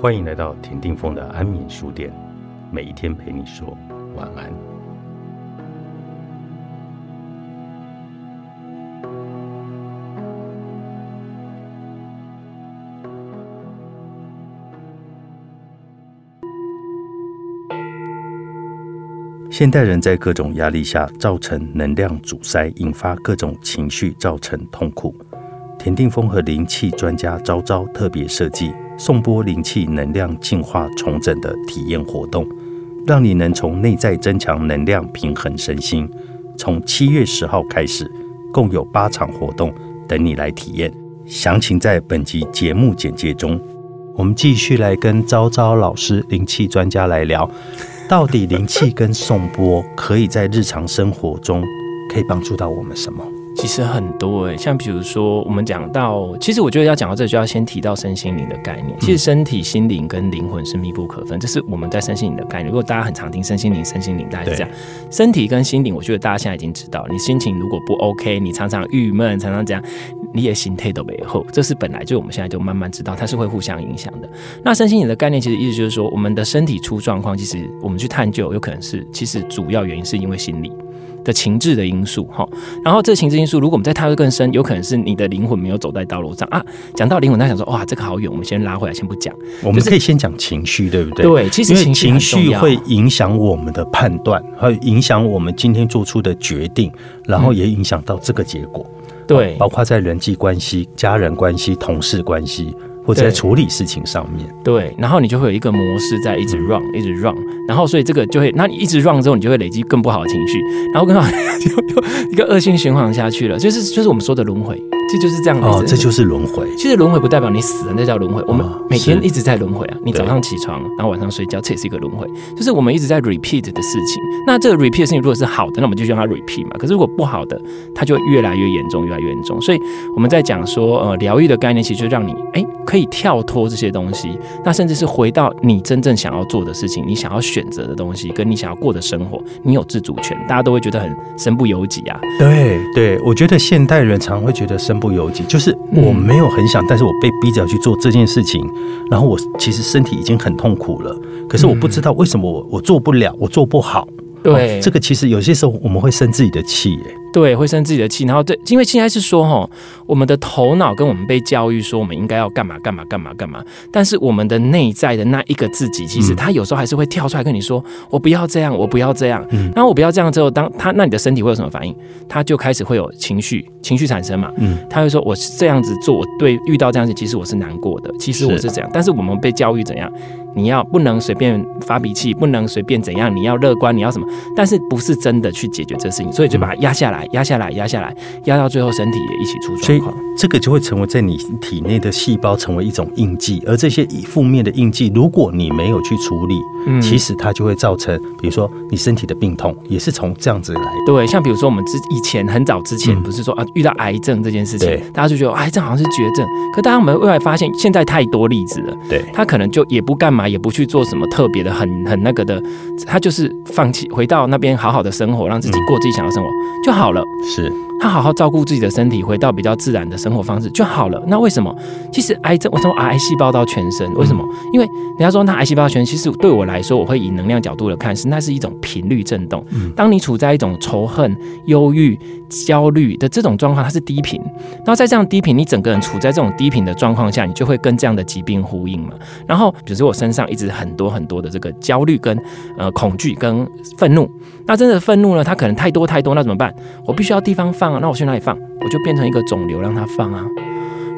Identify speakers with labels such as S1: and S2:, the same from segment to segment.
S1: 欢迎来到田定峰的安眠书店，每一天陪你说晚安。现代人在各种压力下造成能量阻塞，引发各种情绪，造成痛苦。田定峰和灵气专家昭昭特别设计。送波灵气能量净化重整的体验活动，让你能从内在增强能量，平衡身心。从七月十号开始，共有八场活动等你来体验。详情在本集节目简介中。我们继续来跟昭昭老师灵气专家来聊，到底灵气跟送波可以在日常生活中可以帮助到我们什么？
S2: 其实很多诶，像比如说，我们讲到，其实我觉得要讲到这，就要先提到身心灵的概念。其实身体、心灵跟灵魂是密不可分，这是我们在身心灵的概念。如果大家很常听身心灵、身心灵，大家是这样。身体跟心灵，我觉得大家现在已经知道，你心情如果不 OK，你常常郁闷，常常这样，你也心态都没后，这是本来就我们现在就慢慢知道，它是会互相影响的。那身心灵的概念，其实意思就是说，我们的身体出状况，其实我们去探究，有可能是其实主要原因是因为心理。的情志的因素哈，然后这情志因素，如果我们再踏入更深，有可能是你的灵魂没有走在道路上啊。讲到灵魂，他想说哇，这个好远，我们先拉回来，先不讲。
S1: 我们可以先讲情绪，对不对？
S2: 对，其实
S1: 情绪会影响我们的判断，会影响我们今天做出的决定，然后也影响到这个结果。
S2: 对，
S1: 包括在人际关系、家人关系、同事关系。或者在处理事情上面，
S2: 对，然后你就会有一个模式在一直 run，一直 run，然后所以这个就会，那你一直 run 之后，你就会累积更不好的情绪，然后更好 就一个恶性循环下去了，就是就是我们说的轮回。这就是这样
S1: 哦，这就是轮回。
S2: 其实轮回不代表你死了，那叫轮回。我们每天一直在轮回啊。你早上起床，然后晚上睡觉，这也是一个轮回。就是我们一直在 repeat 的事情。那这个 repeat 的事情如果是好的，那我们就让它 repeat 嘛。可是如果不好的，它就会越来越严重，越来越严重。所以我们在讲说，呃，疗愈的概念其实就让你哎可以跳脱这些东西，那甚至是回到你真正想要做的事情，你想要选择的东西，跟你想要过的生活，你有自主权。大家都会觉得很身不由己啊。
S1: 对对，我觉得现代人常会觉得身不由己，就是我没有很想，但是我被逼着要去做这件事情，然后我其实身体已经很痛苦了，可是我不知道为什么我我做不了，我做不好。
S2: 对，
S1: 这个其实有些时候我们会生自己的气，哎。
S2: 对，会生自己的气，然后对，因为现在是说哈，我们的头脑跟我们被教育说我们应该要干嘛干嘛干嘛干嘛，但是我们的内在的那一个自己，其实他有时候还是会跳出来跟你说，我不要这样，我不要这样。然后我不要这样之后，当他那你的身体会有什么反应？他就开始会有情绪，情绪产生嘛。嗯，他会说我是这样子做，对，遇到这样子，其实我是难过的，其实我是这样。但是我们被教育怎样？你要不能随便发脾气，不能随便怎样，你要乐观，你要什么？但是不是真的去解决这事情，所以就把它压下来。压下来，压下来，压到最后，身体也一起出状况。
S1: 这个就会成为在你体内的细胞成为一种印记，而这些负面的印记，如果你没有去处理，嗯，其实它就会造成，比如说你身体的病痛，也是从这样子来。
S2: 对，像比如说我们之以前很早之前，不是说啊遇到癌症这件事情，大家就觉得癌症好像是绝症，可大家我们未来发现，现在太多例子了。
S1: 对，
S2: 他可能就也不干嘛，也不去做什么特别的，很很那个的，他就是放弃回到那边好好的生活，让自己过自己想要生活就好了。
S1: 是。
S2: 他好好照顾自己的身体，回到比较自然的生活方式就好了。那为什么？其实癌症，我从癌细胞到全身，为什么？因为人家说那癌细胞全身，其实对我来说，我会以能量角度来看，是那是一种频率震动。当你处在一种仇恨、忧郁、焦虑的这种状况，它是低频。然后在这样低频，你整个人处在这种低频的状况下，你就会跟这样的疾病呼应嘛。然后，比如说我身上一直很多很多的这个焦虑、跟呃恐惧、跟愤怒。那真的愤怒呢？它可能太多太多，那怎么办？我必须要地方放那我去哪里放？我就变成一个肿瘤，让它放啊。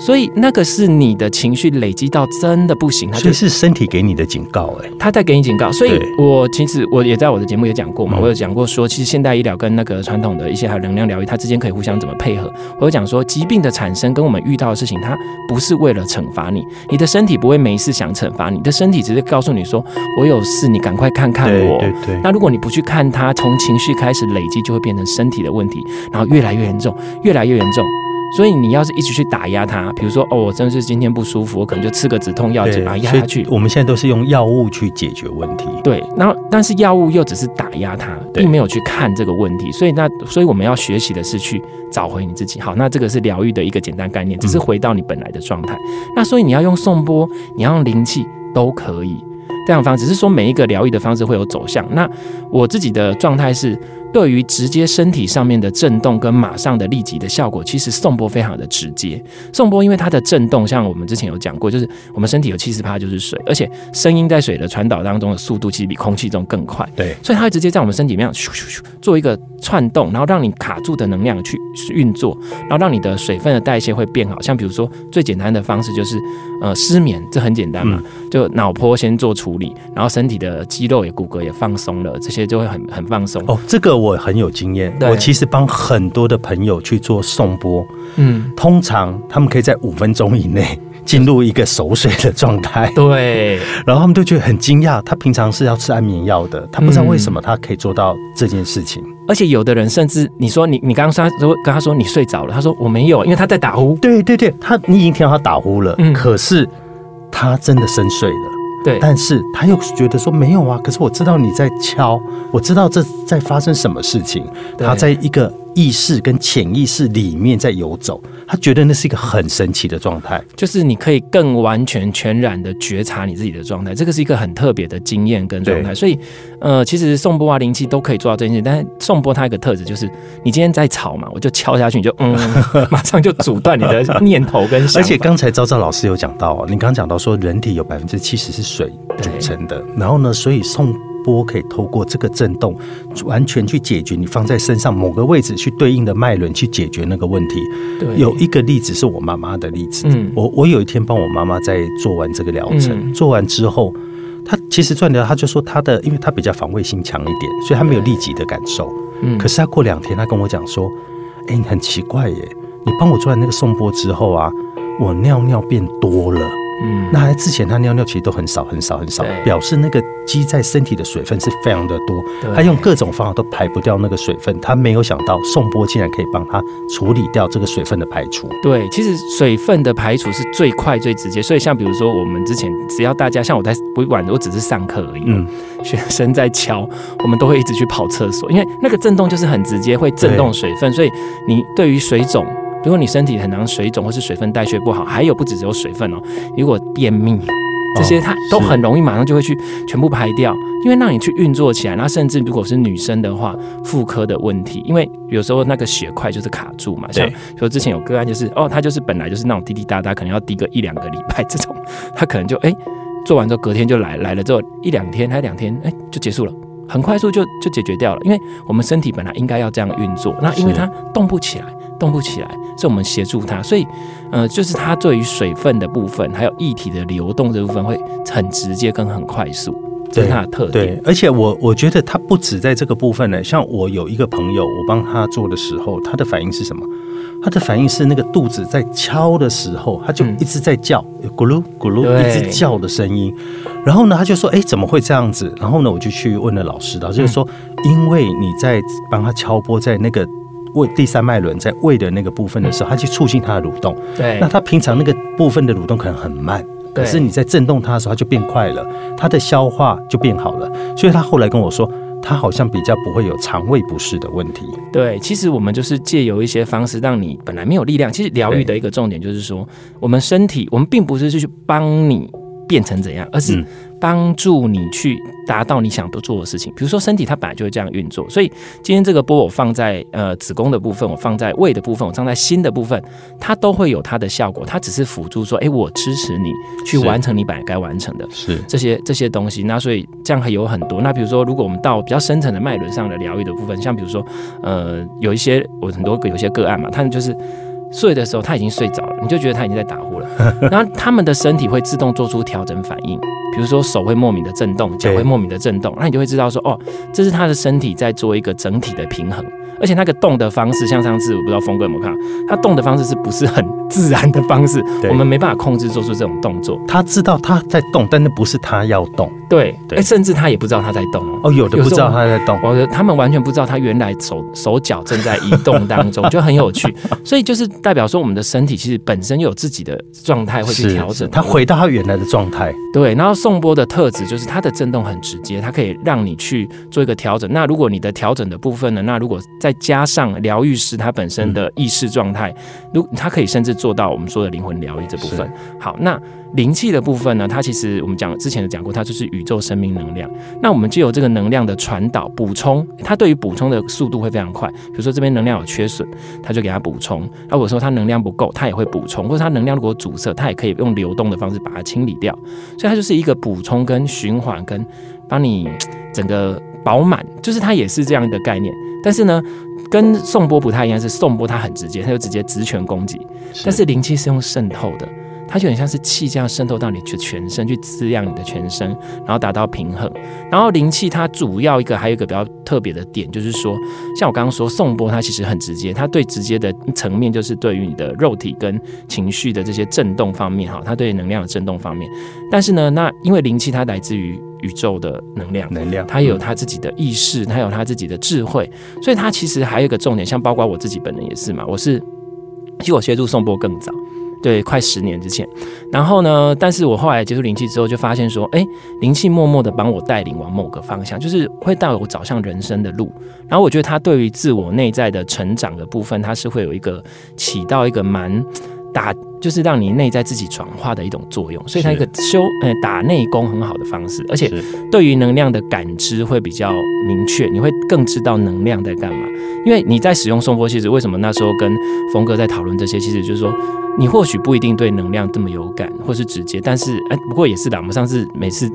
S2: 所以那个是你的情绪累积到真的不行，它
S1: 就是身体给你的警告，哎，
S2: 他在给你警告。所以我其实我也在我的节目也讲过嘛，我有讲过说，其实现代医疗跟那个传统的一些还有能量疗愈，它之间可以互相怎么配合。我有讲说，疾病的产生跟我们遇到的事情，它不是为了惩罚你，你的身体不会没事想惩罚你，你的身体只是告诉你说，我有事，你赶快看看我。
S1: 对对。
S2: 那如果你不去看它，从情绪开始累积，就会变成身体的问题，然后越来越严重，越来越严重。所以你要是一直去打压它，比如说哦，我真的是今天不舒服，我可能就吃个止痛药，就把它压下去。
S1: 我们现在都是用药物去解决问题。
S2: 对，然后但是药物又只是打压它，并没有去看这个问题。所以那所以我们要学习的是去找回你自己。好，那这个是疗愈的一个简单概念，只是回到你本来的状态。那所以你要用颂钵，你要用灵气。都可以。这样方只是说每一个疗愈的方式会有走向。那我自己的状态是。对于直接身体上面的震动跟马上的立即的效果，其实送波非常的直接。送波因为它的震动，像我们之前有讲过，就是我们身体有七十帕就是水，而且声音在水的传导当中的速度其实比空气中更快。
S1: 对，
S2: 所以它会直接在我们身体里面咻咻咻做一个窜动，然后让你卡住的能量去运作，然后让你的水分的代谢会变好。像比如说最简单的方式就是呃失眠，这很简单嘛，就脑波先做处理，然后身体的肌肉也骨骼也放松了，这些就会很很放松。
S1: 哦，这个。我很有经验，我其实帮很多的朋友去做送波，嗯，通常他们可以在五分钟以内进入一个熟睡的状态，
S2: 对，
S1: 然后他们都觉得很惊讶，他平常是要吃安眠药的，他不知道为什么他可以做到这件事情，
S2: 而且有的人甚至你说你你刚刚说跟他说你睡着了，他说我没有，因为他在打呼，
S1: 对对对，他你已经听到他打呼了，嗯，可是他真的深睡了。
S2: 对，
S1: 但是他又觉得说没有啊，可是我知道你在敲，我知道这在发生什么事情，他在一个。意识跟潜意识里面在游走，他觉得那是一个很神奇的状态，
S2: 就是你可以更完全全然的觉察你自己的状态，这个是一个很特别的经验跟状态。所以，呃，其实颂钵啊灵气都可以做到这件事，但是颂钵它一个特质就是，你今天在吵嘛，我就敲下去，你就嗯，马上就阻断你的念头跟。
S1: 而且刚才昭昭老师有讲到，你刚刚讲到说，人体有百分之七十是水组成的，然后呢，所以颂。波可以透过这个震动，完全去解决你放在身上某个位置去对应的脉轮去解决那个问题。
S2: 对，
S1: 有一个例子是我妈妈的例子。嗯，我我有一天帮我妈妈在做完这个疗程，做完之后，她其实转疗，她就说她的，因为她比较防卫心强一点，所以她没有立即的感受。嗯，可是她过两天，她跟我讲说：“哎，你很奇怪耶，你帮我做完那个送波之后啊，我尿尿变多了。”嗯，那之前他尿尿其实都很少很少很少，表示那个积在身体的水分是非常的多。他用各种方法都排不掉那个水分，他没有想到送波竟然可以帮他处理掉这个水分的排除。
S2: 对，其实水分的排除是最快最直接。所以像比如说我们之前，只要大家像我在不管我只是上课而已，嗯，学生在敲，我们都会一直去跑厕所，因为那个震动就是很直接会震动水分，所以你对于水肿。如果你身体很难水肿，或是水分代谢不好，还有不只只有水分哦，如果便秘，这些它都很容易马上就会去全部排掉，因为让你去运作起来。那甚至如果是女生的话，妇科的问题，因为有时候那个血块就是卡住嘛。像说之前有个案就是哦，他就是本来就是那种滴滴答答，可能要滴个一两个礼拜这种，他可能就哎做完之后隔天就来来了之后一两天还两天哎就结束了，很快速就就解决掉了。因为我们身体本来应该要这样运作，那因为它动不起来。动不起来，是我们协助它，所以，呃，就是它对于水分的部分，还有液体的流动这部分会很直接跟很快速，这是它的特点。
S1: 对，而且我我觉得它不止在这个部分呢。像我有一个朋友，我帮他做的时候，他的反应是什么？他的反应是那个肚子在敲的时候，他就一直在叫，咕噜咕噜一直叫的声音。然后呢，他就说：“哎，怎么会这样子？”然后呢，我就去问了老师，老师就说：“因为你在帮他敲拨在那个。”胃第三脉轮在胃的那个部分的时候，它去促进它的蠕动。
S2: 对，
S1: 那它平常那个部分的蠕动可能很慢，可是你在震动它的时候，它就变快了，它的消化就变好了。所以他后来跟我说，他好像比较不会有肠胃不适的问题。
S2: 对，其实我们就是借由一些方式，让你本来没有力量。其实疗愈的一个重点就是说，我们身体，我们并不是去帮你变成怎样，而是。帮助你去达到你想不做的事情，比如说身体它本来就会这样运作，所以今天这个波我放在呃子宫的部分，我放在胃的部分，我放在心的部分，它都会有它的效果，它只是辅助说，哎，我支持你去完成你本来该完成的，
S1: 是
S2: 这些这些东西。那所以这样还有很多。那比如说，如果我们到比较深层的脉轮上的疗愈的部分，像比如说呃有一些我很多个有些个案嘛，他们就是睡的时候他已经睡着了，你就觉得他已经在打呼了，然后他们的身体会自动做出调整反应。比如说手会莫名的震动，脚会莫名的震动，那你就会知道说，哦，这是他的身体在做一个整体的平衡。而且那个动的方式，像上次我不知道峰哥有没有看，他动的方式是不是很自然的方式？我们没办法控制做出这种动作。
S1: 他知道他在动，但那不是他要动。
S2: 对，哎，甚至他也不知道他在动
S1: 哦。有的不知道他在动，
S2: 哦，他们完全不知道他原来手手脚正在移动当中，就很有趣。所以就是代表说，我们的身体其实本身有自己的状态会去调整，
S1: 他回到他原来的状态。
S2: 对，然后送波的特质就是它的震动很直接，它可以让你去做一个调整。那如果你的调整的部分呢？那如果在加上疗愈师他本身的意识状态，如他可以甚至做到我们说的灵魂疗愈这部分。好，那灵气的部分呢，它其实我们讲之前有讲过，它就是宇宙生命能量。那我们就有这个能量的传导、补充，它对于补充的速度会非常快。比如说这边能量有缺损，它就给它补充；那我说它能量不够，它也会补充；或者它能量如果阻塞，它也可以用流动的方式把它清理掉。所以它就是一个补充跟循环，跟帮你整个饱满，就是它也是这样的概念。但是呢，跟颂钵不太一样，是颂钵它很直接，它就直接直拳攻击，但是灵气是用渗透的。它就很像是气这样渗透到你的全身，去滋养你的全身，然后达到平衡。然后灵气它主要一个还有一个比较特别的点，就是说，像我刚刚说颂钵，它其实很直接，它对直接的层面就是对于你的肉体跟情绪的这些震动方面，哈，它对能量的震动方面。但是呢，那因为灵气它来自于宇宙的能量，
S1: 能量，
S2: 它有它自己的意识，它有它自己的智慧，所以它其实还有一个重点，像包括我自己本人也是嘛，我是其实我接触宋波更早。对，快十年之前，然后呢？但是我后来接触灵气之后，就发现说，哎，灵气默默的帮我带领往某个方向，就是会带我走向人生的路。然后我觉得它对于自我内在的成长的部分，它是会有一个起到一个蛮大。就是让你内在自己转化的一种作用，所以它一个修呃打内功很好的方式，而且对于能量的感知会比较明确，你会更知道能量在干嘛。因为你在使用送波，其实为什么那时候跟峰哥在讨论这些，其实就是说你或许不一定对能量这么有感，或是直接，但是哎，不过也是的。我们上次每次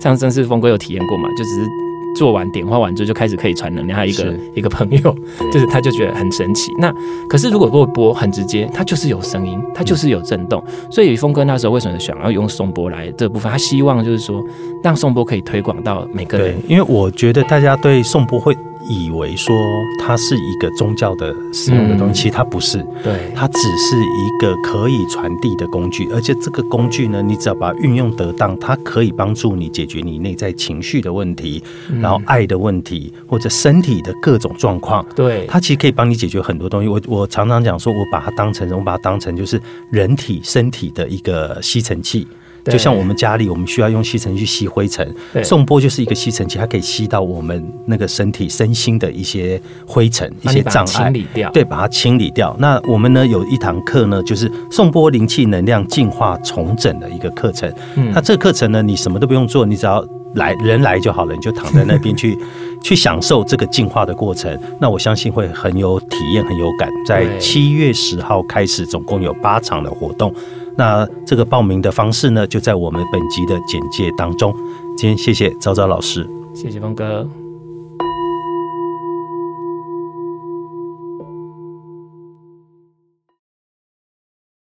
S2: 上上次峰哥有体验过嘛，就只是。做完点化完之后就开始可以传能量，还有一个一个朋友，就是他就觉得很神奇。那可是如果录播很直接，它就是有声音，它就是有震动。所以峰哥那时候为什么想要用颂钵来这部分？他希望就是说让颂钵可以推广到每个人。
S1: 因为我觉得大家对颂钵会。以为说它是一个宗教的使用的东西，其实它不是，
S2: 对，
S1: 它只是一个可以传递的工具，而且这个工具呢，你只要把它运用得当，它可以帮助你解决你内在情绪的问题，然后爱的问题，或者身体的各种状况，
S2: 对，
S1: 它其实可以帮你解决很多东西。我我常常讲说，我把它当成，我把它当成就是人体身体的一个吸尘器。就像我们家里，我们需要用吸尘器吸灰尘，送波就是一个吸尘器，它可以吸到我们那个身体身心的一些灰尘、一些障碍，
S2: 清理掉。
S1: 对，把它清理掉。那我们呢有一堂课呢，就是送波灵气能量净化重整的一个课程。那这个课程呢，你什么都不用做，你只要来人来就好了，你就躺在那边去 去享受这个净化的过程。那我相信会很有体验，很有感。在七月十号开始，总共有八场的活动。那这个报名的方式呢，就在我们本集的简介当中。今天谢谢昭昭老师，
S2: 谢谢峰哥。